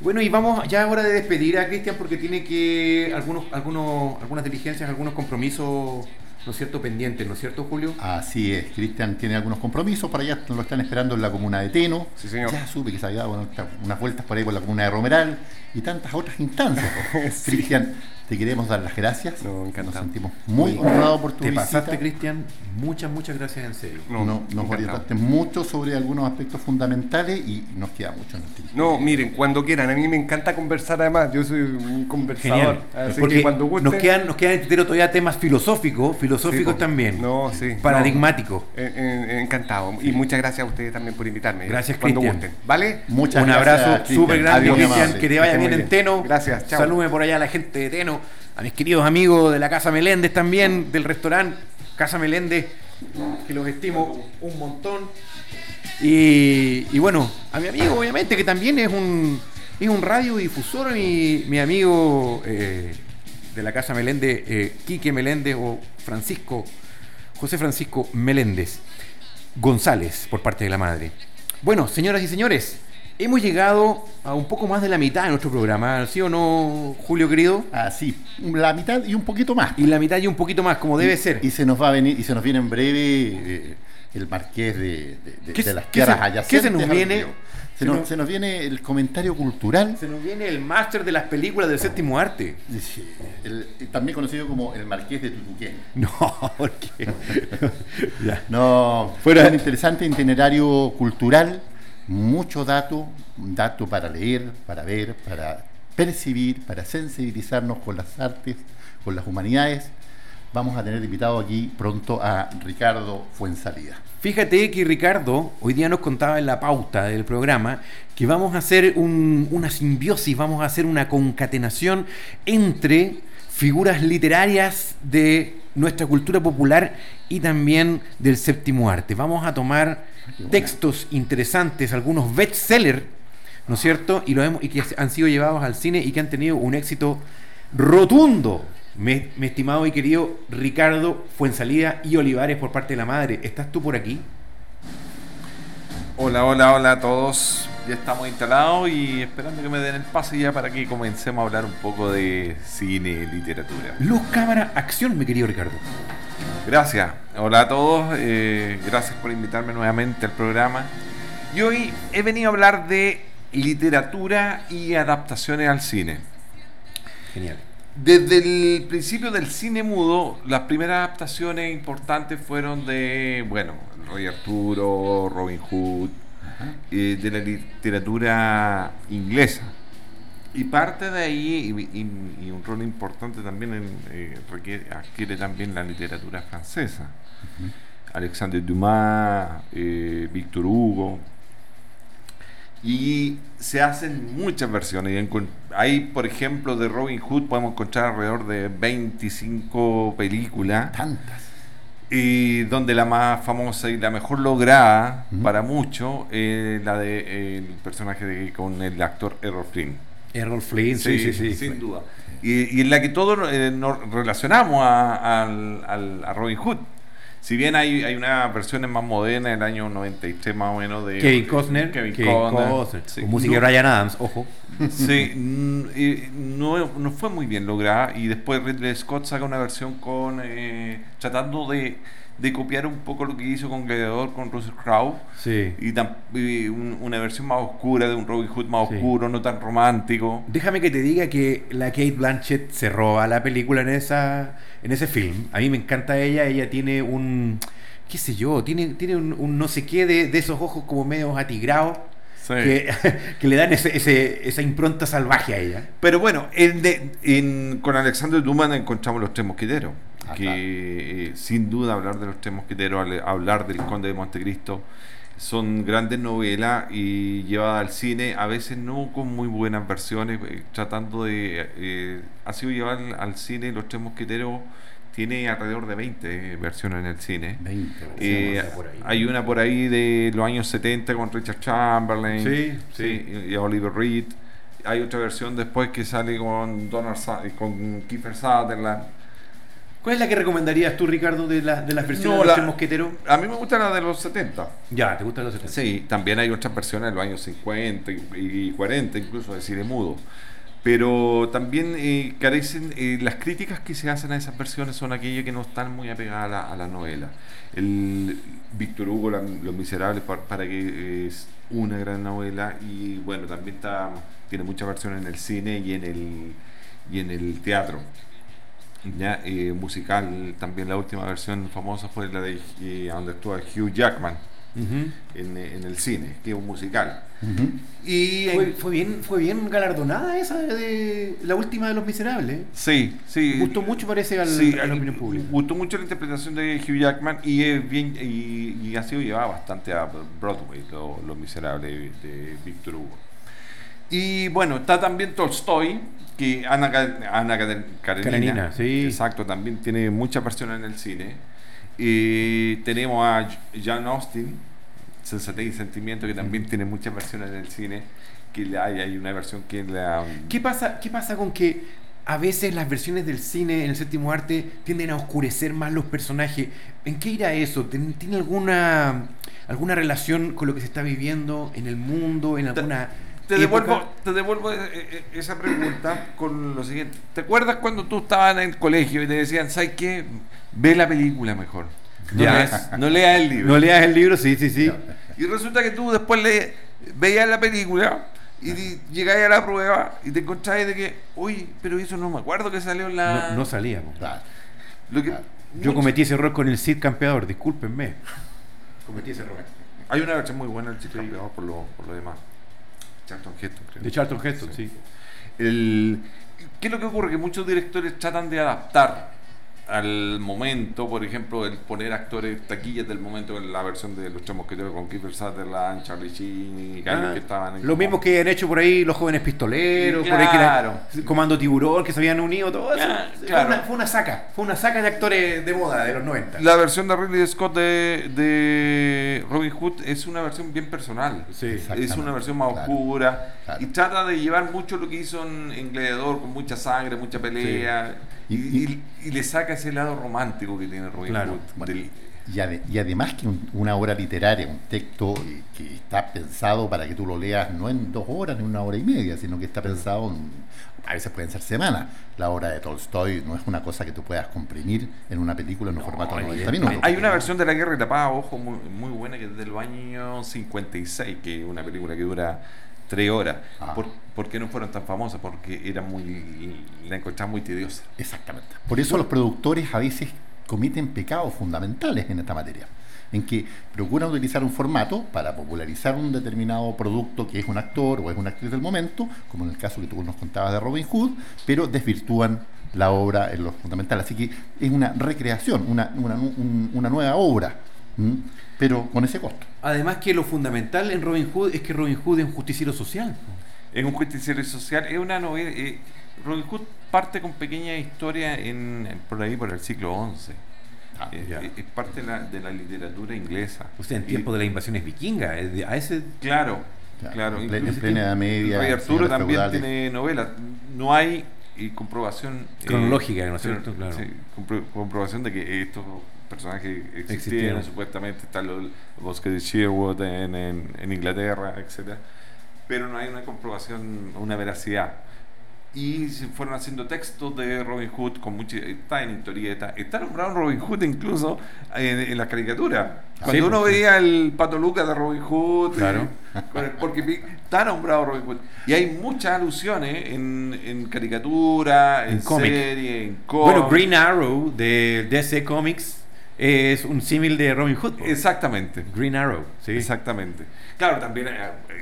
Bueno, y vamos ya ahora de despedir a Cristian porque tiene que algunos, algunos, algunas diligencias, algunos compromisos, ¿no es cierto?, pendientes, ¿no es cierto, Julio? Así es, Cristian tiene algunos compromisos, para allá lo están esperando en la comuna de Teno. Sí, señor. Ya supe que se había dado bueno, unas vueltas por ahí por la comuna de Romeral y tantas otras instancias. *laughs* Cristian, te queremos dar las gracias. No, encantado. Nos sentimos muy honrados por tu Te visita. pasaste, Cristian. Muchas, muchas gracias en serio. No, nos encantado. orientaste mucho sobre algunos aspectos fundamentales y nos queda mucho en el tiempo. No, miren, cuando quieran. A mí me encanta conversar además. Yo soy un conversador. Genial. Así Porque que cuando gusten. nos quedan, nos quedan en el tintero todavía temas filosóficos, filosóficos Sí, también. No, sí. Paradigmáticos. No, eh, eh, encantado. Y muchas gracias a ustedes también por invitarme. Gracias, Cuando Cristian. gusten. ¿Vale? Muchas un gracias, abrazo Cristian. súper grande, Cristian. Que te vaya bien en. Teno. Gracias, chao. Salúdeme por allá a la gente de Teno, a mis queridos amigos de la Casa Meléndez también, del restaurante Casa Meléndez, que los estimo un montón. Y, bueno, a mi amigo, obviamente, que también es un, es un radiodifusor, mi, mi amigo eh, de la Casa Meléndez, eh, Quique Meléndez o Francisco, José Francisco Meléndez González, por parte de la madre. Bueno, señoras y señores, hemos llegado a un poco más de la mitad de nuestro programa, ¿sí o no, Julio querido? Así, la mitad y un poquito más. Y la mitad y un poquito más, como debe Y- ser. Y se nos va a venir, y se nos viene en breve, eh, el marqués de, de- de- ¿Qué de se- las tierras adyacentes. qué se nos viene? Se, nos, nos- se nos viene el comentario cultural, Se nos viene el máster de las películas del séptimo arte. sí, el- también conocido como el marqués de Tutuquén. *laughs* No, porque. *laughs* No, Fuera- fue un interesante itinerario cultural, mucho dato, dato para leer, para ver, para percibir, para sensibilizarnos con las artes, con las humanidades. Vamos a tener invitado aquí pronto a Ricardo Fuensalida. Fíjate que Ricardo hoy día nos contaba en la pauta del programa que vamos a hacer un- una simbiosis, vamos a hacer una concatenación entre figuras literarias de nuestra cultura popular y también del séptimo arte. Vamos a tomar textos interesantes, algunos bestsellers, ¿no es cierto? Y, lo hemos, y que han sido llevados al cine y que han tenido un éxito rotundo. Mi, mi estimado y querido Ricardo Fuensalida y Olivares por parte de la madre, ¿estás tú por aquí? Hola, hola, hola a todos. Ya estamos instalados y esperando que me den el pase ya para que comencemos a hablar un poco de cine, literatura. Luz, cámara, acción, mi querido Ricardo. Gracias. Hola a todos. eh, gracias por invitarme nuevamente al programa. Y hoy he venido a hablar de literatura y adaptaciones al cine. Genial. Desde el principio del cine mudo, las primeras adaptaciones importantes fueron de, bueno, Rey Arturo, Robin Hood, eh, de la literatura inglesa. Y parte de ahí, y, y- y un rol importante también en, eh, requiere- adquiere también la literatura francesa. Alexandre Dumas, eh, Víctor Hugo, y se hacen muchas versiones. Hay, por ejemplo, de Robin Hood podemos encontrar alrededor de 25 películas. Tantas. Y donde la más famosa y la mejor lograda para muchos es la de eh, el personaje de, con el actor Errol Flynn. Errol Flynn, sí, sí, sí. Sin duda. Y, y en la que todos eh, nos relacionamos a, al- a Robin Hood. Si bien hay, hay una versión más moderna del año 93 más o menos de Kevin Costner, Kevin Kevin Costner, Costner, sí. con música de No- Bryan Adams, ojo. Sí, no, no fue muy bien lograda y después Ridley Scott saca una versión con eh, tratando de, de copiar un poco lo que hizo con Gladiador con Russell Crowe Sí. y, tam- y un- una versión más oscura de un Robin Hood más Sí. oscuro, no tan romántico. Déjame que te diga que la Kate Blanchett se roba la película en esa en ese film. A mí me encanta ella, ella tiene un qué sé yo, tiene, tiene un, un no sé qué de, de esos ojos como medio atigrados Sí. que, *laughs* que le dan ese, ese- esa impronta salvaje a ella. Pero bueno, en de- en- con Alexander Dumas encontramos los tres mosqueteros. Ah, que eh, sin duda hablar de los tres mosqueteros, hablar del Conde de Montecristo, son grandes novelas y llevadas al cine, a veces no con muy buenas versiones, eh, tratando de... eh, ha sido llevada al, cine, los tres mosqueteros tiene alrededor de 20 versiones en el cine. 20 Eh, versiones, por ahí. hay una por ahí de los años 70 con Richard Chamberlain Sí, sí, y- y Oliver Reed. Hay otra versión después que sale con Donald Sa- con Kiefer Sutherland. ¿Cuál es la que recomendarías tú, Ricardo, de, la- de las versiones No, de los mosqueteros? A mí me gusta la de los 70. Ya, ¿te gustan los 70? Sí, también hay otras versiones de los años 50 y, y 40, incluso de cine mudo. Pero también eh, carecen, eh, las críticas que se hacen a esas versiones son aquellas que no están muy apegadas a la, a la novela. El Víctor Hugo, la- Los Miserables, pa- para, que es una gran novela y bueno, también está, tiene muchas versiones en el cine y en el, y en el teatro. Ya, eh, musical, también la última versión famosa fue la de eh, donde actúa Hugh Jackman en, en el cine, que es un musical. Y Fue, fue bien, fue bien galardonada esa de la última de Los Miserables. Sí, sí. Gustó mucho, parece, al- Sí, a la opinión pública. Gustó mucho la interpretación de Hugh Jackman y es bien y, y ha sido llevada bastante a Broadway, lo- Los Miserables de Víctor Hugo. Y bueno, está también Tolstoy, que Ana, Ana Karen- Karenina, Karenina, sí. exacto, también tiene muchas versiones en el cine. Y tenemos a Jan Austen, Sensatez y Sentimiento, que también tiene muchas versiones en el cine. Que hay, hay una versión que la. ¿Qué pasa, ¿Qué pasa con que a veces las versiones del cine en el séptimo arte tienden a oscurecer más los personajes? ¿En qué irá eso? ¿Ten- ¿Tiene alguna, alguna relación con lo que se está viviendo en el mundo, en alguna Te devuelvo, te devuelvo eh, eh, esa pregunta con lo siguiente. ¿Te acuerdas cuando tú estabas en el colegio y te decían, ¿sabes qué? Ve la película mejor. No, Ya. leas, no leas el libro. No leas el libro, sí, sí, sí. Y resulta que tú después le veías la película y llegáis a la prueba y te encontráis de que, uy, pero eso no me acuerdo que salió en la. No, no salía. po. Lo que- Yo cometí ese error con el Cid campeador, discúlpenme. Cometí ese error. Hay una versión muy buena del Cid campeador por lo, por lo demás. Charlton Heston, creo. De Charlton Heston, sí. El, ¿Qué es lo que ocurre? Que muchos directores tratan de adaptar al momento, por ejemplo, el poner actores taquillas del momento en la versión de Los Tres Mosqueteros con Kiefer Sutherland, Charlie Sheen y Ah, que estaban en Lo mismo que han hecho por ahí los jóvenes pistoleros, por ahí que Claro. era- Comando Tiburón, que se habían unido, todo eso. Ah, Fue claro. una- Fue, una, saca, fue una saca de actores de moda de los 90. La versión de Ridley Scott de, de Robin Hood es una versión bien personal. es una versión más Claro. oscura. Claro. Y trata de llevar mucho lo que hizo en, en Gladiador, con mucha sangre, mucha pelea. Y, y- y le saca ese lado romántico que tiene Robin Claro. Hood. del- Y, ade- y además que un- una obra literaria, un texto eh, que está pensado para que tú lo leas no en dos horas ni una hora y media, sino que está pensado en, a veces pueden ser semanas. La obra de Tolstoy no es una cosa que tú puedas comprimir en una película en un formato de 90 minutos. Hay una versión de La Guerra y la Paz, ojo, muy, muy buena, que es del año 56, que es una película que dura tres horas. Ah. ¿Por, por qué no fueron tan famosas? Porque era muy, la encontraba muy tediosa. Exactamente. Por eso los productores a veces cometen pecados fundamentales en esta materia, en que procuran utilizar un formato para popularizar un determinado producto que es un actor o es una actriz del momento, como en el caso que tú nos contabas de Robin Hood, pero desvirtúan la obra en lo fundamental. Así que es una recreación, una, una, un- una nueva obra. Pero con ese costo. Además que lo fundamental en Robin Hood es que Robin Hood es un justiciero social. Es un justiciero social, es una novela. eh, Robin Hood parte con pequeña historia en, en- por ahí, por el siglo XI. Eh, ya. eh, es parte de la, de la literatura inglesa. O sea, en Y- tiempo de las invasiones vikingas. A ese Claro, Claro, claro. en plena Edad Media, Rey Arturo también feudales. tiene novelas. No hay eh, comprobación eh, Cronológica, ¿no es cierto? Claro. sí, compro- comprobación de que estos personajes existieron, Existieron. supuestamente están los, bosques de Sherwood en, en, en Inglaterra, etcétera pero no hay una comprobación, una veracidad. Y se fueron haciendo textos de Robin Hood con mucha. Está en historieta. Está nombrado Robin Hood incluso en, en la caricatura. Cuando Sí, uno veía el pato Lucas de Robin Hood. Claro. *laughs* el Porky Pig, está nombrado Robin Hood. Y hay muchas alusiones en, en caricatura, en, En serie, en cómic. Bueno, Green Arrow de DC Comics es un símil de Robin Hood. po. Exactamente. Green Arrow, sí. Exactamente. Claro, también eh,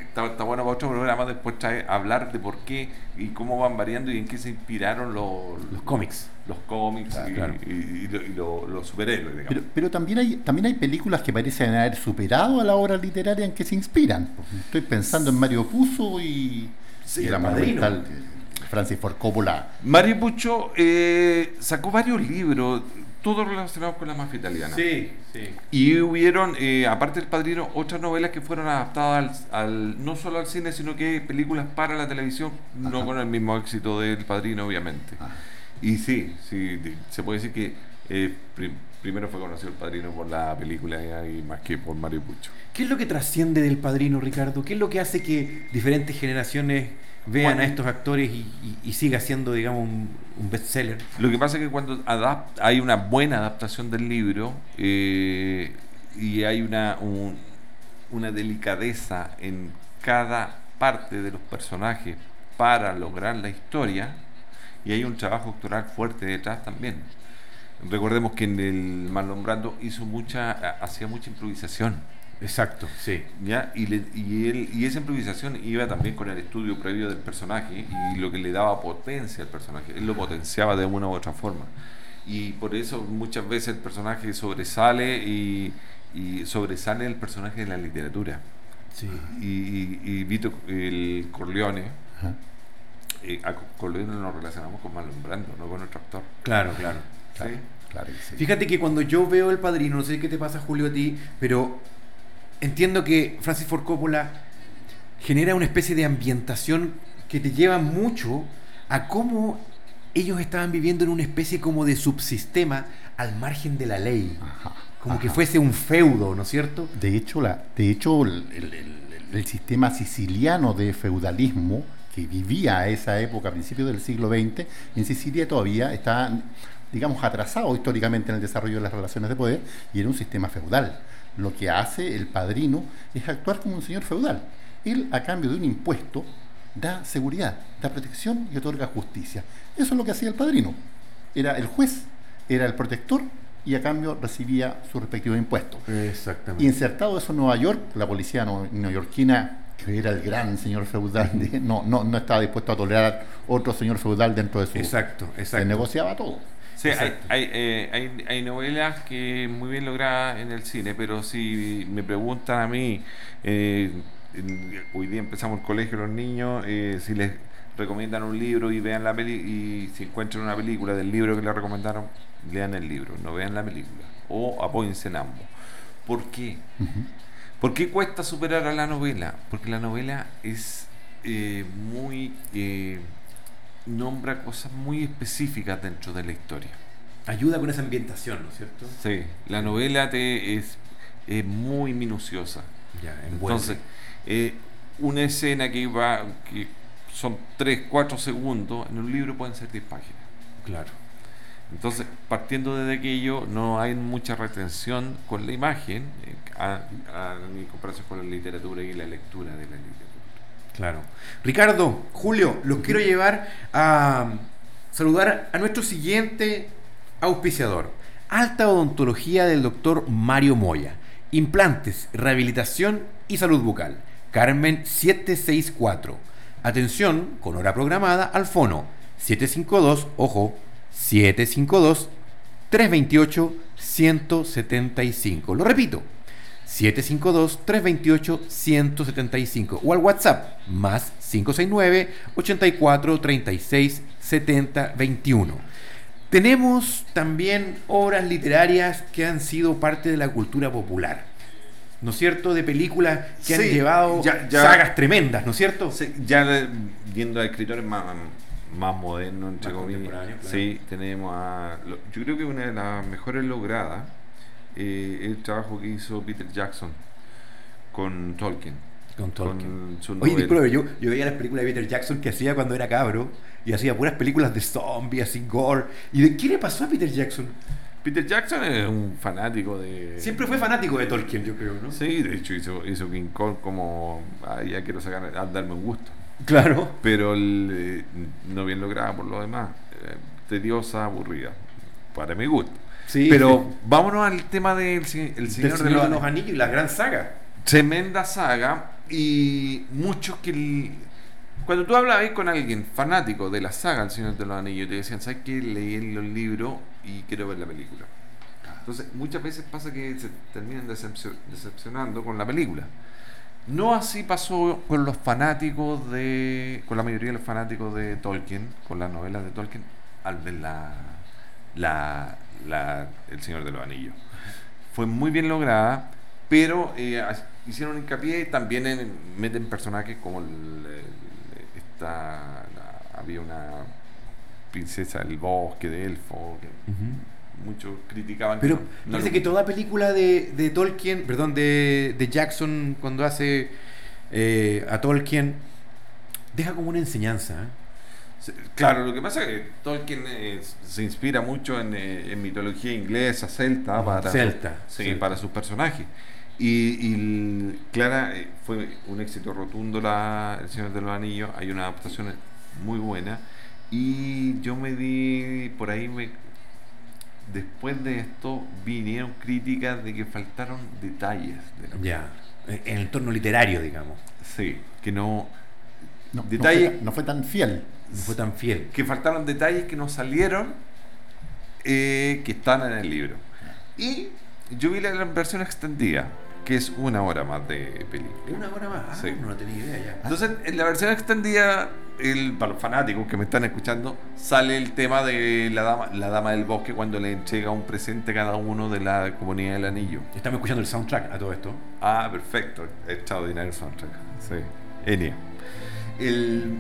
está, está bueno para otro programa después trae hablar de por qué y cómo van variando y en qué se inspiraron los, Los cómics. los cómics y, Claro. y- y lo- y lo- los superhéroes, digamos. Pero, pero también hay también hay películas que parecen haber superado a la obra literaria en que se inspiran. Estoy pensando en Mario Puzo y, Sí, y la Francis Ford Coppola. Mario Pucho eh, sacó varios libros, todos relacionados con la mafia italiana. Sí, sí. Y hubieron, eh, aparte del Padrino, otras novelas que fueron adaptadas al, al- no solo al cine, sino que películas para la televisión, no con el mismo éxito del Padrino, obviamente. Y sí, sí, se puede decir que eh, pri- primero fue conocido el Padrino por la película y más que por Mario Pucho. ¿Qué es lo que trasciende del padrino, Ricardo? ¿Qué es lo que hace que diferentes generaciones vean Bueno. a estos actores y, y- y siga siendo, digamos, un, un bestseller? Lo que pasa es que cuando adap- hay una buena adaptación del libro eh, y hay una, un- una delicadeza en cada parte de los personajes para lograr la historia y hay un trabajo actoral fuerte detrás también. Recordemos que en el Marlon Brando hizo mucha, ha- hacía mucha improvisación. Exacto, sí. ¿ya? Y, le- y, él, y esa improvisación iba también con el estudio previo del personaje y lo que le daba potencia al personaje. Él lo potenciaba de una u otra forma. Y por eso muchas veces el personaje sobresale y, y sobresale el personaje en la literatura. Sí. Y, y- y Vito, el Corleone, Ajá. eh, a Corleone nos relacionamos con Marlon Brando, no con otro actor. Claro, claro. ¿sí? Claro sí. Fíjate que cuando yo veo El Padrino, no sé qué te pasa, Julio, a ti, pero entiendo que Francis Ford Coppola genera una especie de ambientación que te lleva mucho a cómo ellos estaban viviendo en una especie como de subsistema al margen de la ley. Como que fuese un feudo, ¿no es cierto? De hecho, la, de hecho el, el- el- el sistema siciliano de feudalismo que vivía a esa época, a principios del siglo XX, en Sicilia todavía está digamos, atrasado históricamente en el desarrollo de las relaciones de poder y era un sistema feudal. Lo que hace el padrino es actuar como un señor feudal. Él, a cambio de un impuesto, da seguridad, da protección y otorga justicia. Eso es lo que hacía el padrino. Era el juez, era el protector y a cambio recibía su respectivo impuesto. Exactamente. Insertado eso en Nueva York, la policía no- neoyorquina, que era el gran señor feudal, de- no, no, no estaba dispuesto a tolerar otro señor feudal dentro de su... Exacto, Se exacto. negociaba todo. Sí, hay, eh, hay- hay novelas que muy bien logradas en el cine, pero si me preguntan a mí, eh, hoy día empezamos el colegio los niños, eh, si les recomiendan un libro y vean la peli y si encuentran una película del libro que les recomendaron, lean el libro, no vean la película o apóyense en ambos. ¿Por qué? ¿Por qué cuesta superar a la novela? Porque la novela es eh, muy... eh, nombra cosas muy específicas dentro de la historia. Ayuda con esa ambientación, ¿no es cierto? Sí, la novela te es, es muy minuciosa. Ya. Entonces, eh, una escena que va, que son 3, 4 segundos, en un libro pueden ser 10 páginas. Claro. Entonces, partiendo desde aquello, no hay mucha retención con la imagen eh, a- a- en comparación con la literatura y la lectura de la literatura. Claro. Ricardo, Julio, los quiero llevar a saludar a nuestro siguiente auspiciador. Alta odontología del doctor Mario Moya. Implantes, rehabilitación y salud bucal. Carmen 764. Atención con hora programada al fono 752, ojo, 752 328 175. Lo repito, 752-328-175 o al WhatsApp más 569-8436-7021. Tenemos también obras literarias que han sido parte de la cultura popular, ¿no es cierto? De películas que han llevado ya- ya- sagas tremendas, ¿no es cierto? Sí, ya viendo a escritores más, más modernos, entre Más comillas. claro. Sí, tenemos a. yo creo que una de las mejores logradas eh, el trabajo que hizo Peter Jackson con Tolkien. Con Tolkien. su Oye, disculpe, yo, yo veía las películas de Peter Jackson que hacía cuando era cabro y hacía puras películas de zombies, así gore. ¿Y de qué le pasó a Peter Jackson? Peter Jackson es un fanático de. Siempre fue fanático de Tolkien, yo creo, ¿no? Sí, de hecho hizo, hizo King Kong como. Ah, ya quiero sacar, a darme un gusto. Claro. Pero el, eh, no bien lograda por lo demás. eh, tediosa, aburrida. Para mi gusto. Sí, Pero sí. vámonos al tema del ci- el Señor, Señor de los Anillos y la gran saga. Tremenda saga. Y muchos que. el- cuando tú hablabas con alguien fanático de la saga El Señor de los Anillos, te decían, ¿sabes qué? Leí los libros y quiero ver la película. Entonces, muchas veces pasa que se terminan decepcio- decepcionando con la película. No así pasó con los fanáticos de. con la mayoría de los fanáticos de Tolkien, con las novelas de Tolkien, al ver la. la, la- El Señor de los Anillos. Fue muy bien lograda, pero eh, hicieron hincapié también en. meten personajes como el, el- esta. la- había una princesa del bosque de elfo que muchos criticaban Pero que no- no parece que toda película de, de Tolkien, perdón, de, de Jackson cuando hace eh, a Tolkien, deja como una enseñanza. ¿eh? Claro, lo que pasa es que Tolkien eh, se inspira mucho en, eh, en mitología inglesa, celta, para, Celta, sí, celta. para sus personajes. Y, y Clara eh, fue un éxito rotundo la El Señor de los Anillos, hay una adaptación muy buena. Y yo me di, por ahí me... Después de esto vinieron críticas de que faltaron detalles de la Ya, en el entorno literario, digamos. Sí, que no... No, fue no fue tan fiel. No fue tan fiel. que faltaron detalles que no salieron eh, que están en el libro. Y yo vi la, versión extendida, que es una hora más de película. Una hora más. Ah, Sí. No tenía idea ya. Entonces, en la versión extendida, el, para los fanáticos que me están escuchando, sale el tema de la dama, la dama del bosque cuando le entrega un presente a cada uno de la comunidad del anillo. Estamos escuchando el soundtrack a todo esto. Ah, perfecto. Extraordinario soundtrack. Sí. Enya. El,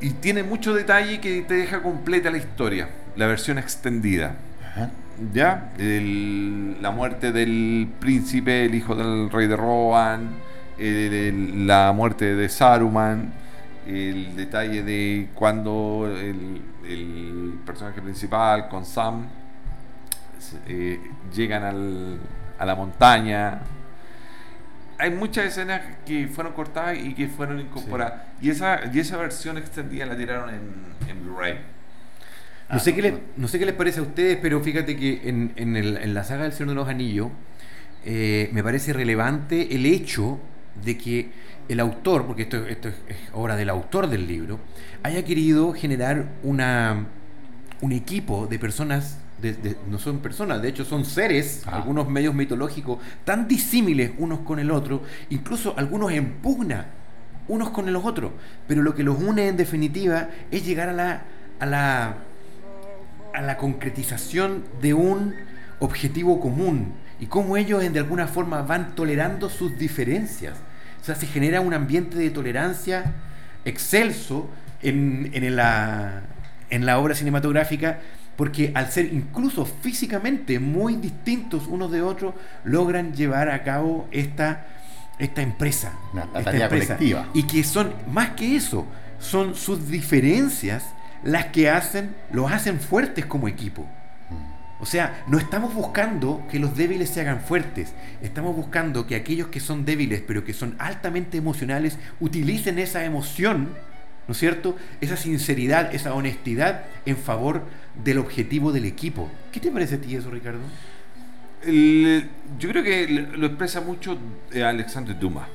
y tiene mucho detalle que te deja completa la historia. La versión extendida. Ajá. ¿Ya? El- la muerte del príncipe, el hijo del rey de Rohan. el- el- la muerte de Saruman. el detalle de cuando el, personaje principal con Sam eh, llegan al- a la montaña. Hay muchas escenas que fueron cortadas y que fueron incorporadas. Y, esa, y esa versión extendida la tiraron en, en Blu-ray. No sé, qué les, no sé qué les parece a ustedes, pero fíjate que en, en el- en la saga del Señor de los Anillos eh, me parece relevante el hecho de que el autor, porque esto, esto es, es obra del autor del libro, haya querido generar una, un equipo de personas, de- de- no son personas, de hecho son seres, algunos medios mitológicos, tan disímiles unos con el otro, incluso algunos en pugna unos con los otros, pero lo que los une en definitiva es llegar a la, a la, a la concretización de un objetivo común y cómo ellos en- de alguna forma van tolerando sus diferencias. O sea, se genera un ambiente de tolerancia excelso en, en la, en la obra cinematográfica porque al ser incluso físicamente muy distintos unos de otros, logran llevar a cabo esta, esta empresa. la esta tarea colectiva. Y que son, más que eso, son sus diferencias las que hacen, los hacen fuertes como equipo. O sea, no estamos buscando que los débiles se hagan fuertes, estamos buscando que aquellos que son débiles pero que son altamente emocionales utilicen esa emoción, ¿no es cierto? Esa sinceridad, esa honestidad en favor del objetivo del equipo. ¿Qué te parece a ti eso, Ricardo? El- yo creo que lo expresa mucho eh, Alexandre Dumas.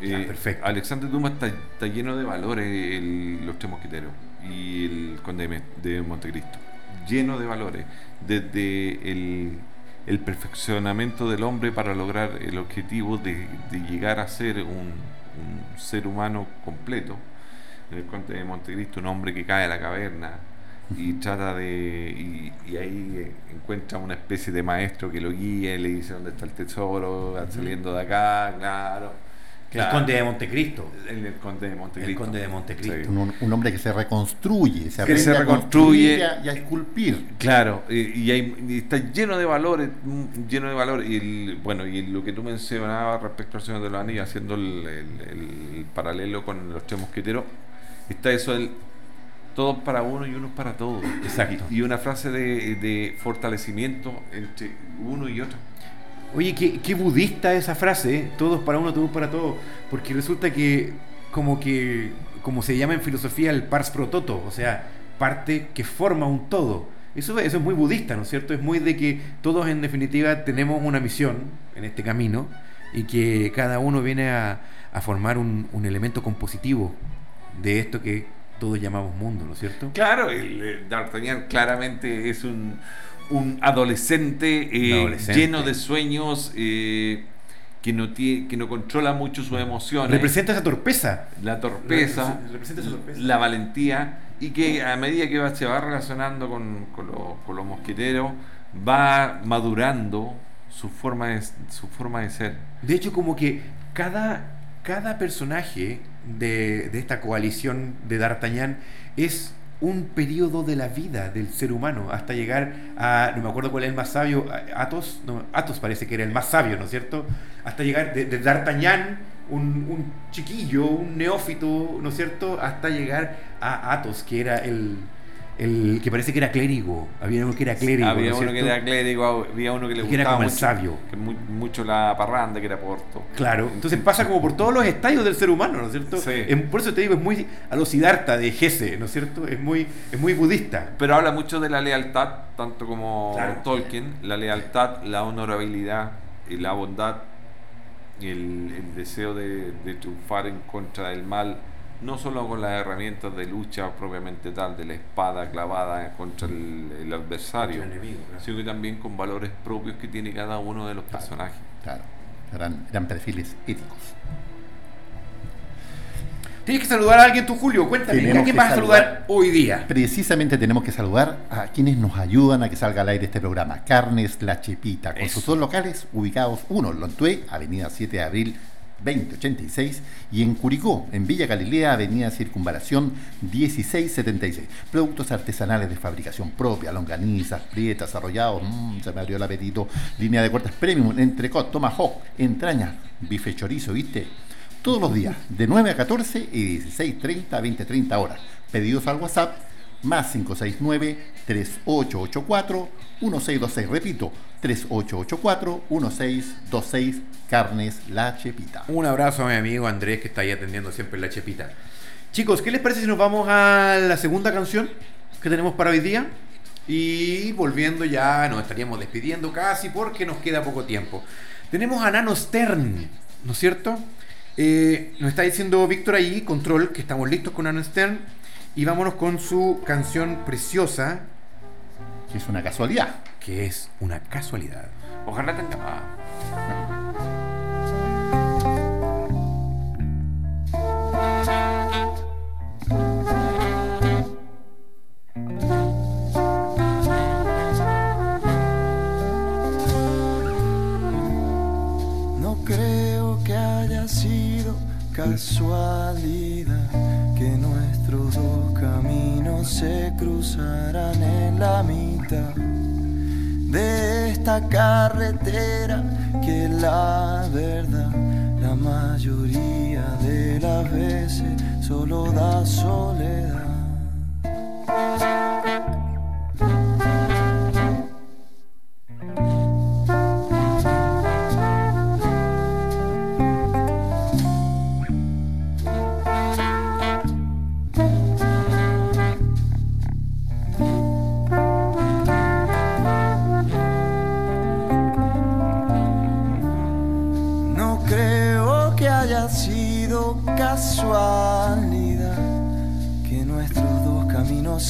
Eh, perfecto. Alexandre Dumas está, está lleno de valores, el- los tres mosqueteros y el conde de, Montecristo. Lleno de valores. Desde el, el perfeccionamiento del hombre para lograr el objetivo de, de llegar a ser un, un ser humano completo. En el conde de Montecristo, un hombre que cae a la caverna, y trata de y, y ahí eh, encuentra una especie de maestro que lo guía y le dice dónde está el tesoro saliendo de acá claro El conde de Montecristo. el, el conde de Montecristo El conde de Montecristo. Sí. Un, un hombre que se reconstruye, se Que aprende se a reconstruye. a, y a esculpir. Claro, y, y hay- y está lleno de valores, mm, lleno de valores. Y el- bueno, y lo que tú mencionabas respecto al Señor de los Anillos, haciendo el, el- el paralelo con los tres mosqueteros, está eso del todos para uno y uno para todos. Exacto. Y, y una frase de, de fortalecimiento entre uno y otro. Oye, qué, qué budista esa frase, ¿eh? todos para uno, todos para todos, porque resulta que como que, como se llama en filosofía el pars pro toto, o sea, parte que forma un todo. Eso, eso es muy budista, ¿no es cierto? Es muy de que todos en definitiva tenemos una misión en este camino y que cada uno viene a, a formar un, un elemento compositivo de esto que todos llamamos mundo, ¿no es cierto? Claro, el, eh, D'Artagnan claramente es un, un adolescente, eh, Un adolescente. lleno de sueños, eh, que, no tiene, que no controla mucho sus emociones. Representa esa torpeza. la torpeza, Re- representa esa torpeza. la valentía, y que a medida que va, se va relacionando con, con los mosqueteros, va madurando su forma de, su forma de ser. De hecho, como que cada, cada personaje de, de esta coalición de D'Artagnan es un periodo de la vida del ser humano hasta llegar a, no me acuerdo cuál es el más sabio, a- Athos, no, Athos parece que era el más sabio, ¿no es cierto? Hasta llegar de, de D'Artagnan, un, un chiquillo, un neófito, ¿no es cierto? Hasta llegar a Athos, que era el, el que parece que era clérigo, había uno que era clérigo, había ¿no es uno que era clérigo, había uno que le era gustaba como el mucho, sabio. que mu- mucho la parranda, que era Porto. Claro, entonces pasa como por todos los estadios del ser humano, ¿no es cierto? Sí. Es- por eso te digo, es muy a lo Siddhartha de Gese, ¿no es cierto? Es muy, es muy budista. Pero habla mucho de la lealtad, tanto como Claro. Tolkien, la lealtad, la honorabilidad y la bondad y el, el deseo de, de triunfar en contra del mal, no solo con las herramientas de lucha propiamente tal, de la espada clavada contra el, el adversario, Contra el enemigo, claro. sino que también con valores propios que tiene cada uno de los personajes. Claro, eran, eran perfiles éticos. Tienes que saludar a alguien tú, Julio. Cuéntame, Tenemos ¿a quién vas a saludar hoy día? Precisamente tenemos que saludar a quienes nos ayudan a que salga al aire este programa. Carnes La Chepita, con sus dos locales ubicados, uno en Lontué, Avenida 7 de Abril 2086, y en Curicó, en Villa Galilea, Avenida Circunvalación 1676. Productos artesanales de fabricación propia, longanizas, prietas, arrollados, mm, se me abrió el apetito, línea de cortes premium, entrecot, tomahawk, entrañas, bife chorizo, ¿viste? Todos los días, de 9 a 14 y 16.30 a 20.30 horas. Pedidos al WhatsApp más 569-3884-1626. Repito, 3884-1626. Carnes La Chepita. Un abrazo a mi amigo Andrés que está ahí atendiendo siempre la chepita. Chicos, ¿qué les parece si nos vamos a la segunda canción que tenemos para hoy día? Y volviendo ya, nos estaríamos despidiendo casi porque nos queda poco tiempo. Tenemos a Nano Stern, ¿no es cierto? Eh, nos está diciendo Víctor ahí, control, que estamos listos con Nano Stern. Y vámonos con su canción preciosa. Que es una casualidad. Que es una casualidad. Ojalá tenga. ah, No creo que haya sido casualidad dos caminos se cruzaran en la mitad de esta carretera que la verdad la mayoría de las veces solo da soledad.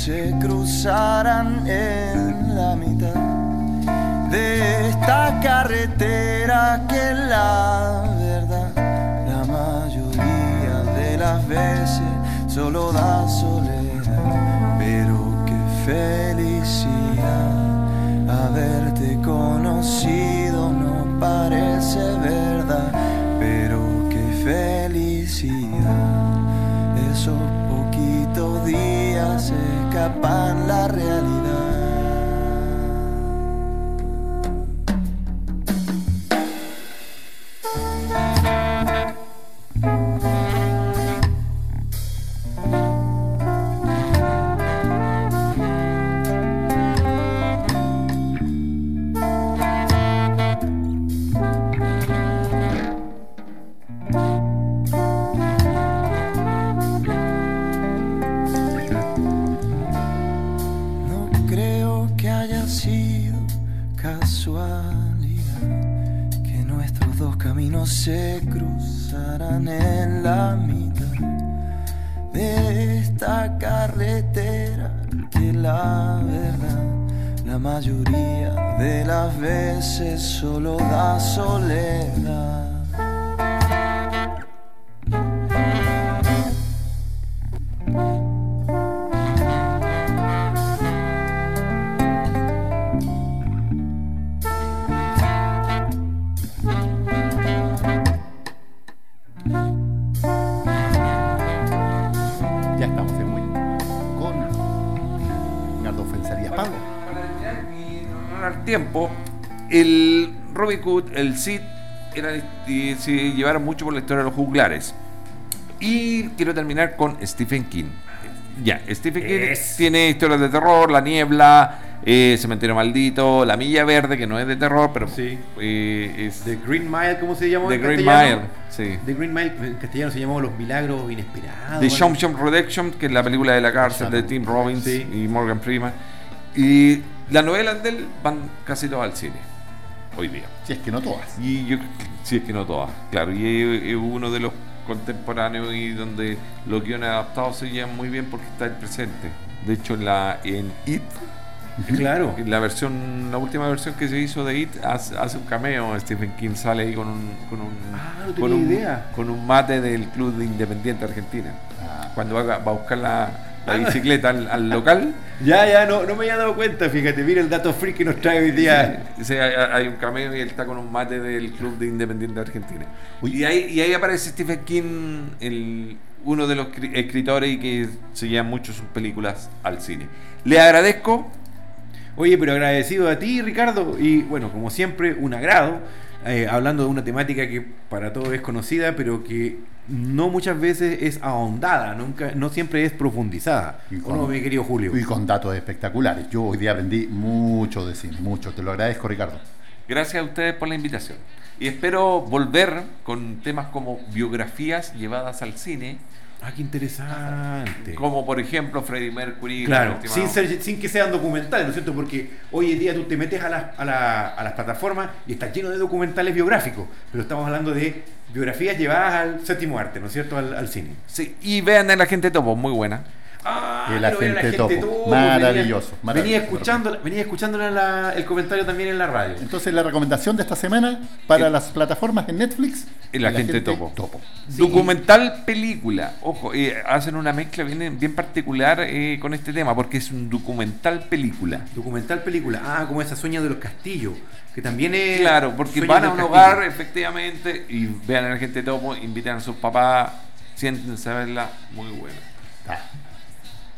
Se cruzaran en la mitad de esta carretera que la verdad la mayoría de las veces solo da soledad. Pero qué felicidad escapan la realidad. Tiempo, el Robin Hood, el Cid, era, eh, se llevaron mucho por la historia de los juglares. Y quiero terminar con Stephen King. Ya, Stephen King Es. tiene historias de terror, La Niebla, eh, Cementerio Maldito, La Milla Verde, que no es de terror, pero eh, es The Green Mile, ¿cómo se llamó The en Green castellano? Mile, sí. The Green Mile en castellano se llamó Los Milagros Inesperados. The algo Shawshank Redemption, que es la película de la cárcel de Tim Robbins y Morgan Freeman. Y las novelas de él van casi todas al cine hoy día. Si es que no todas. Y yo, si es que no todas, claro. Y es, uno de los contemporáneos y donde los guiones adaptados se llevan muy bien porque está el presente. De hecho, en la en It, *laughs* Claro. en la versión, la última versión que se hizo de It hace, hace un cameo. Stephen King sale ahí con un con un, Ah, no con un, idea. con un mate del Club de Independiente Argentina. Ah. Cuando va, va a buscar la, la bicicleta al, al local. Ya, ya, no, no me había dado cuenta, fíjate, mira el dato free que nos trae hoy día. Sí, sí, hay, un cameo y él está con un mate del Club de Independiente de Argentina. Y ahí, y ahí aparece Stephen King, el, uno de los cri- escritores y que se llevan mucho sus películas al cine. Le agradezco. Oye, pero agradecido a ti, Ricardo. Y bueno, como siempre, un agrado eh, hablando de una temática que para todos es conocida, pero que no muchas veces es ahondada, nunca, no siempre es profundizada. ¿O no, mi querido Julio? Y con datos espectaculares. Yo hoy día aprendí mucho de cine, mucho. Te lo agradezco, Ricardo. Gracias a ustedes por la invitación. Y espero volver con temas como biografías llevadas al cine. Ah, qué interesante. Como por ejemplo Freddie Mercury. Claro, sin, ser- sin que sean documentales, ¿no es cierto? Porque hoy en día tú te metes a las, a, la- a las plataformas y está lleno de documentales biográficos, pero estamos hablando de biografías llevadas al séptimo arte, ¿no es cierto? Al, al cine. Sí, y vean el agente Topo, muy buena. Ah, El agente la gente topo. topo, Maravilloso, Venía, maravilloso. venía escuchando la- el comentario también en la radio. Entonces, la recomendación de esta semana para las plataformas en Netflix: El agente Topo. topo. Documental película. Ojo, eh, hacen una mezcla bien, bien particular eh, con este tema, porque es un documental película. Documental película. Ah, como esa sueña de los castillos. Que también es. Claro, porque van a un Castillo. hogar, efectivamente, y vean al agente Topo, invitan a sus papás, siéntense a verla, muy buena.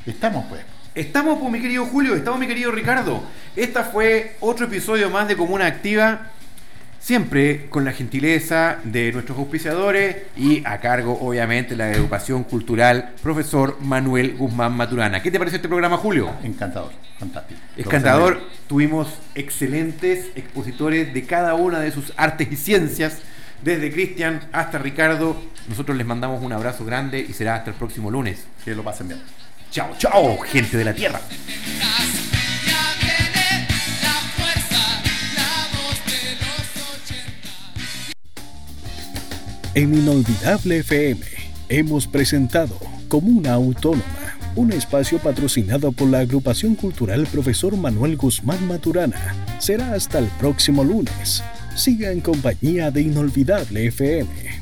Estamos, pues. Estamos, pues, mi querido Julio, estamos, mi querido Ricardo. Esta fue otro episodio más de Comuna Activa. Siempre con la gentileza de nuestros auspiciadores y a cargo, obviamente, la educación cultural, profesor Manuel Guzmán Maturana. ¿Qué te parece este programa, Julio? Encantador, fantástico. Encantador. Tuvimos excelentes expositores de cada una de sus artes y ciencias, desde Cristian hasta Ricardo. Nosotros les mandamos un abrazo grande y será hasta el próximo lunes. Que lo pasen bien. Chao, chao, gente de la Tierra. En Inolvidable FM hemos presentado Comuna Autónoma, un espacio patrocinado por la agrupación cultural Profesor Manuel Guzmán Maturana. Será hasta el próximo lunes. Siga en compañía de Inolvidable FM.